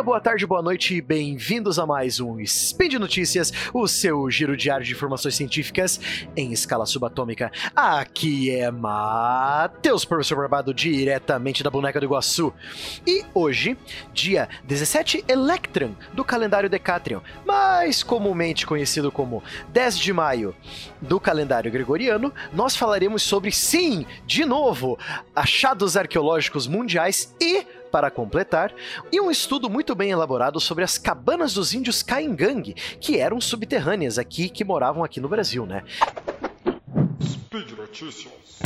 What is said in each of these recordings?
dia, boa tarde, boa noite e bem-vindos a mais um Speed Notícias, o seu giro diário de informações científicas em escala subatômica. Aqui é Matheus, professor Barbado, diretamente da Boneca do Iguaçu. E hoje, dia 17 Electron do calendário Decatrion, mais comumente conhecido como 10 de maio do calendário gregoriano, nós falaremos sobre, sim, de novo, achados arqueológicos mundiais e para completar, e um estudo muito bem elaborado sobre as cabanas dos índios Caingang, que eram subterrâneas aqui, que moravam aqui no Brasil, né? Speed Notícias.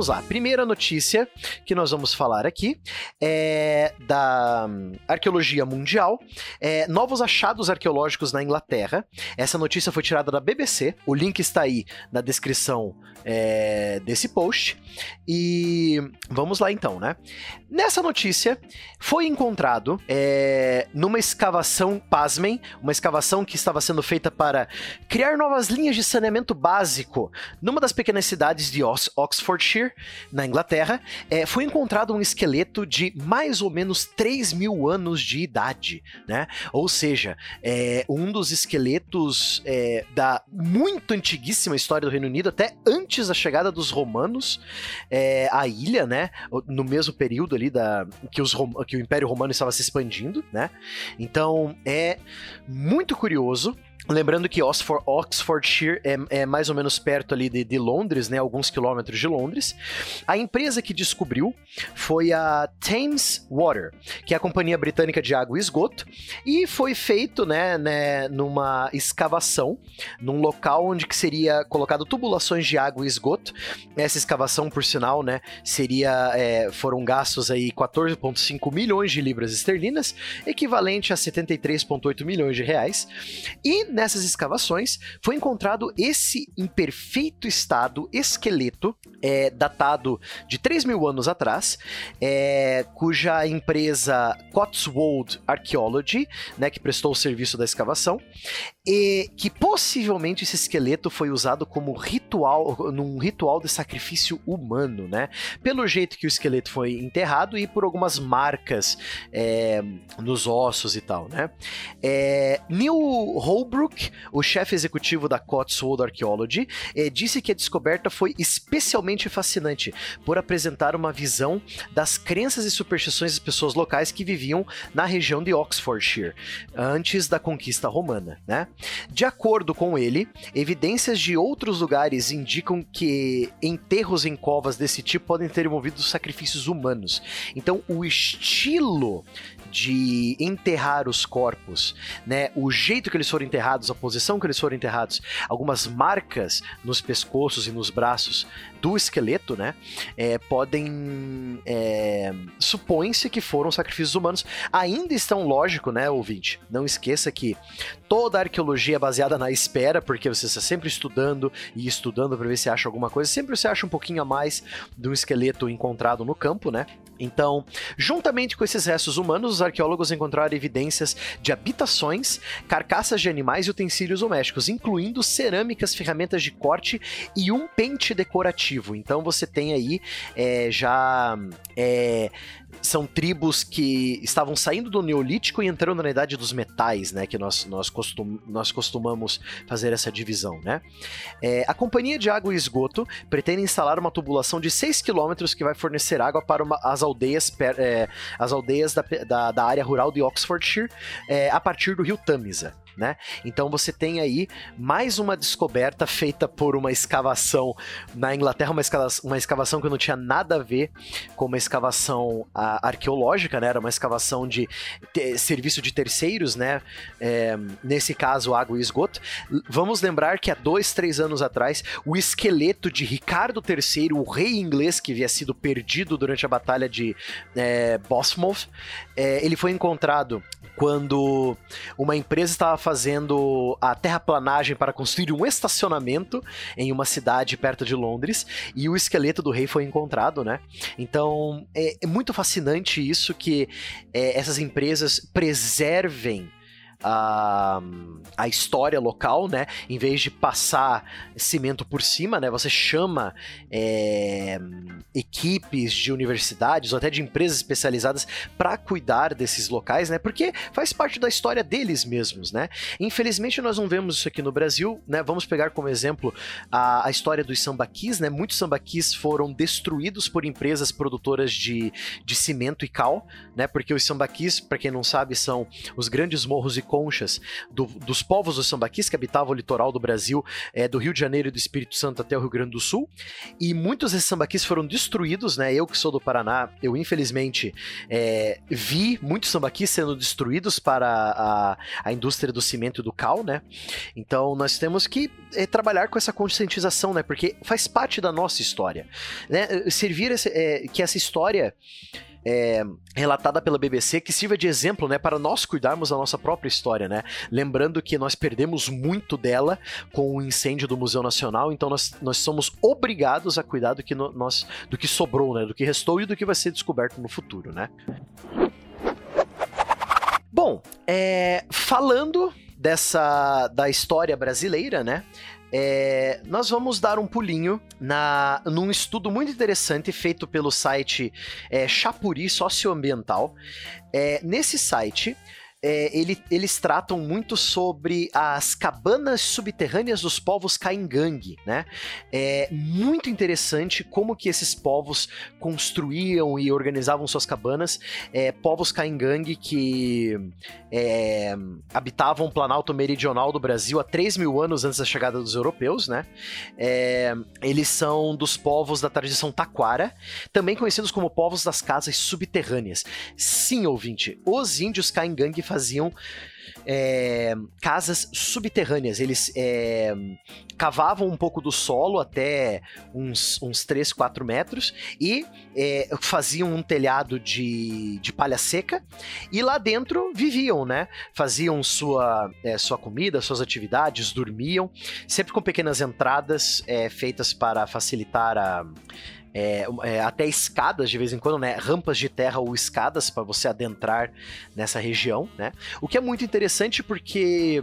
Vamos lá. Primeira notícia que nós vamos falar aqui é da arqueologia mundial. É, novos achados arqueológicos na Inglaterra. Essa notícia foi tirada da BBC. O link está aí na descrição é, desse post. E vamos lá então, né? Nessa notícia foi encontrado é, numa escavação, pasmem, uma escavação que estava sendo feita para criar novas linhas de saneamento básico numa das pequenas cidades de Oxfordshire na Inglaterra, é, foi encontrado um esqueleto de mais ou menos 3 mil anos de idade, né? Ou seja, é, um dos esqueletos é, da muito antiguíssima história do Reino Unido, até antes da chegada dos romanos é, à ilha, né? No mesmo período ali da, que, os, que o Império Romano estava se expandindo, né? Então é muito curioso. Lembrando que Oxford, Oxfordshire é, é, mais ou menos perto ali de, de, Londres, né? Alguns quilômetros de Londres. A empresa que descobriu foi a Thames Water, que é a companhia britânica de água e esgoto, e foi feito, né, né numa escavação, num local onde que seria colocado tubulações de água e esgoto. Essa escavação, por sinal, né, seria é, foram gastos aí 14,5 milhões de libras esterlinas, equivalente a 73,8 milhões de reais. E nessas escavações foi encontrado esse imperfeito estado esqueleto, é, datado de 3 mil anos atrás, é, cuja empresa Cotswold Archaeology, né, que prestou o serviço da escavação, e que possivelmente esse esqueleto foi usado como ritual, num ritual de sacrifício humano, né? Pelo jeito que o esqueleto foi enterrado e por algumas marcas é, nos ossos e tal, né? É, Neil Holbrook, o chefe executivo da Cotswold Archaeology, é, disse que a descoberta foi especialmente fascinante por apresentar uma visão das crenças e superstições das pessoas locais que viviam na região de Oxfordshire antes da conquista romana, né? De acordo com ele, evidências de outros lugares indicam que enterros em covas desse tipo podem ter envolvido sacrifícios humanos. Então, o estilo de enterrar os corpos, né? O jeito que eles foram enterrados, a posição que eles foram enterrados, algumas marcas nos pescoços e nos braços do esqueleto, né? É, podem. É, Supõe-se que foram sacrifícios humanos. Ainda estão, lógico, né, ouvinte? Não esqueça que toda a arqueologia é baseada na espera, porque você está sempre estudando e estudando para ver se acha alguma coisa. Sempre você acha um pouquinho a mais de um esqueleto encontrado no campo, né? Então, juntamente com esses restos humanos, os arqueólogos encontraram evidências de habitações, carcaças de animais e utensílios domésticos, incluindo cerâmicas, ferramentas de corte e um pente decorativo. Então você tem aí é, já é, são tribos que estavam saindo do Neolítico e entrando na Idade dos Metais, né? Que nós, nós, costum, nós costumamos fazer essa divisão, né? É, a Companhia de Água e Esgoto pretende instalar uma tubulação de 6 quilômetros que vai fornecer água para uma, as aldeias, é, as aldeias da, da, da, área rural de Oxfordshire é, a partir do rio Tamisa né? Então você tem aí mais uma descoberta feita por uma escavação na Inglaterra, uma escavação, uma escavação que não tinha nada a ver com uma escavação a, arqueológica, né? Era uma escavação de te, serviço de terceiros, né? É, nesse caso, água e esgoto. Vamos lembrar que há dois, três anos atrás, o esqueleto de Ricardo III, o rei inglês que havia sido perdido durante a batalha de é, Bosmouth, é, ele foi encontrado quando uma empresa estava fazendo a terraplanagem para construir um estacionamento em uma cidade perto de Londres e o esqueleto do rei foi encontrado, né? Então é, é muito fascinante isso que é, essas empresas preservem a, a história local, né? Em vez de passar cimento por cima, né? Você chama é, equipes de universidades ou até de empresas especializadas para cuidar desses locais, né? Porque faz parte da história deles mesmos, né? Infelizmente nós não vemos isso aqui no Brasil, né? Vamos pegar como exemplo a, a história dos sambaquis, né? Muitos sambaquis foram destruídos por empresas produtoras de, de cimento e cal, né? Porque os sambaquis, para quem não sabe, são os grandes morros e conchas do, dos povos dos sambaquis que habitavam o litoral do Brasil, é, do Rio de Janeiro e do Espírito Santo até o Rio Grande do Sul. E muitos desses sambaquis foram destruídos, né? Eu que sou do Paraná, eu infelizmente é, vi muitos sambaquis sendo destruídos para a, a indústria do cimento e do cal, né? Então nós temos que é, trabalhar com essa conscientização, né? Porque faz parte da nossa história, né? Servir esse, que essa história é, relatada pela BBC que sirva de exemplo, né, para nós cuidarmos da nossa própria história, né? Lembrando que nós perdemos muito dela com o incêndio do Museu Nacional, então nós, nós somos obrigados a cuidar do que no, nós, do que sobrou, né, do que restou e do que vai ser descoberto no futuro, né? Bom, é, falando dessa da história brasileira, né? É, nós vamos dar um pulinho na, num estudo muito interessante feito pelo site é, Chapuri Socioambiental. É, nesse site, é, ele, eles tratam muito sobre as cabanas subterrâneas dos povos Caingangue, né? É muito interessante como que esses povos construíam e organizavam suas cabanas. É, povos Caingangue que é, habitavam o Planalto Meridional do Brasil há 3 mil anos antes da chegada dos europeus, né? É, eles são dos povos da tradição taquara, também conhecidos como povos das casas subterrâneas. Sim, ouvinte, os índios Caingangue faziam é, casas subterrâneas. Eles é, cavavam um pouco do solo até uns, uns 3, 4 metros e é, faziam um telhado de, de palha seca e lá dentro viviam, né? Faziam sua, é, sua comida, suas atividades, dormiam, sempre com pequenas entradas é, feitas para facilitar a é, é, até escadas de vez em quando, né? Rampas de terra ou escadas para você adentrar nessa região, né? O que é muito interessante porque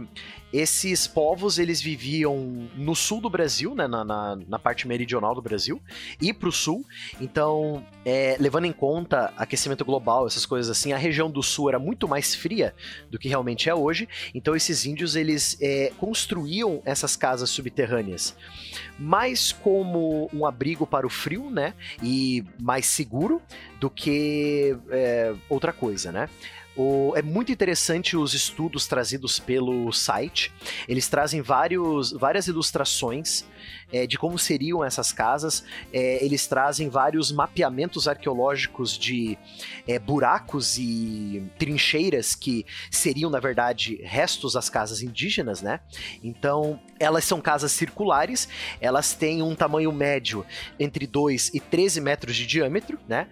esses povos eles viviam no sul do Brasil, né, na, na, na parte meridional do Brasil, e para o sul. Então, é, levando em conta aquecimento global, essas coisas assim, a região do sul era muito mais fria do que realmente é hoje. Então, esses índios eles é, construíam essas casas subterrâneas, mais como um abrigo para o frio, né, e mais seguro do que é, outra coisa, né? O, é muito interessante os estudos trazidos pelo site. Eles trazem vários, várias ilustrações é, de como seriam essas casas. É, eles trazem vários mapeamentos arqueológicos de é, buracos e trincheiras que seriam, na verdade, restos das casas indígenas, né? Então, elas são casas circulares, elas têm um tamanho médio entre 2 e 13 metros de diâmetro, né?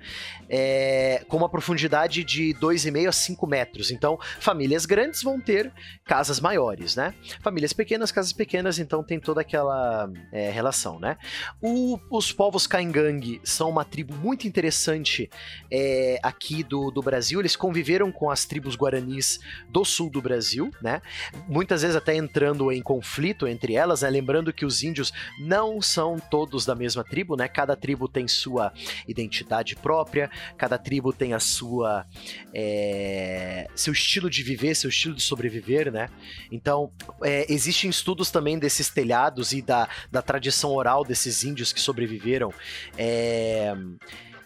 É, com uma profundidade de 2,5 a 5 metros. Então, famílias grandes vão ter casas maiores, né? Famílias pequenas, casas pequenas, então tem toda aquela é, relação, né? O, os povos Kaingang são uma tribo muito interessante é, aqui do, do Brasil. Eles conviveram com as tribos guaranis do sul do Brasil, né? Muitas vezes até entrando em conflito entre elas, né? Lembrando que os índios não são todos da mesma tribo, né? Cada tribo tem sua identidade própria, cada tribo tem a sua é, seu estilo de viver, seu estilo de sobreviver, né? Então é, existem estudos também desses telhados e da, da tradição oral desses índios que sobreviveram, é,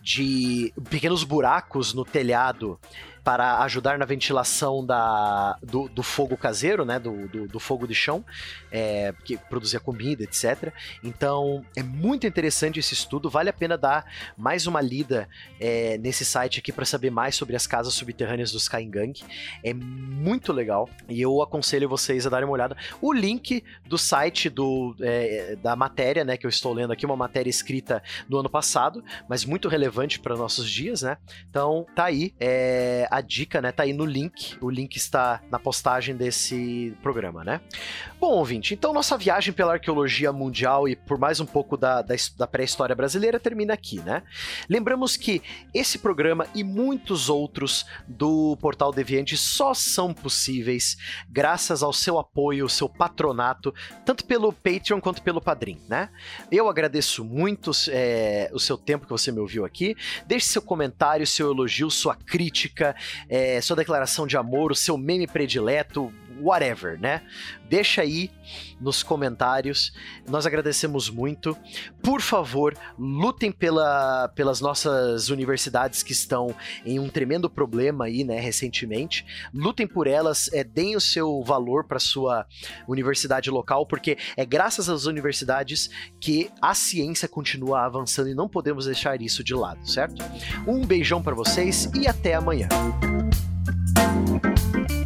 de pequenos buracos no telhado para ajudar na ventilação da, do, do fogo caseiro, né? Do, do, do fogo de chão, é, que produzia comida, etc. Então é muito interessante esse estudo, vale a pena dar mais uma lida é, nesse site aqui para saber mais sobre as casas subterrâneas dos Kaingang. É muito legal e eu aconselho vocês a darem uma olhada. O link do site do, é, da matéria, né, que eu estou lendo aqui, uma matéria escrita no ano passado, mas muito relevante para nossos dias, né? Então tá aí. É, a dica, né, tá aí no link. O link está na postagem desse programa, né? Bom, ouvinte, então nossa viagem pela arqueologia mundial e por mais um pouco da, da, da pré-história brasileira termina aqui, né? Lembramos que esse programa e muitos outros do Portal Deviante só são possíveis graças ao seu apoio, seu patronato, tanto pelo Patreon quanto pelo Padrim, né? Eu agradeço muito é, o seu tempo que você me ouviu aqui. Deixe seu comentário, seu elogio, sua crítica, é, sua declaração de amor, o seu meme predileto, whatever, né? Deixa aí nos comentários. Nós agradecemos muito. Por favor, lutem pela, pelas nossas universidades que estão em um tremendo problema aí, né, recentemente. Lutem por elas, é, deem o seu valor para sua universidade local, porque é graças às universidades que a ciência continua avançando e não podemos deixar isso de lado, certo? Um beijão para vocês e até amanhã. Thank you.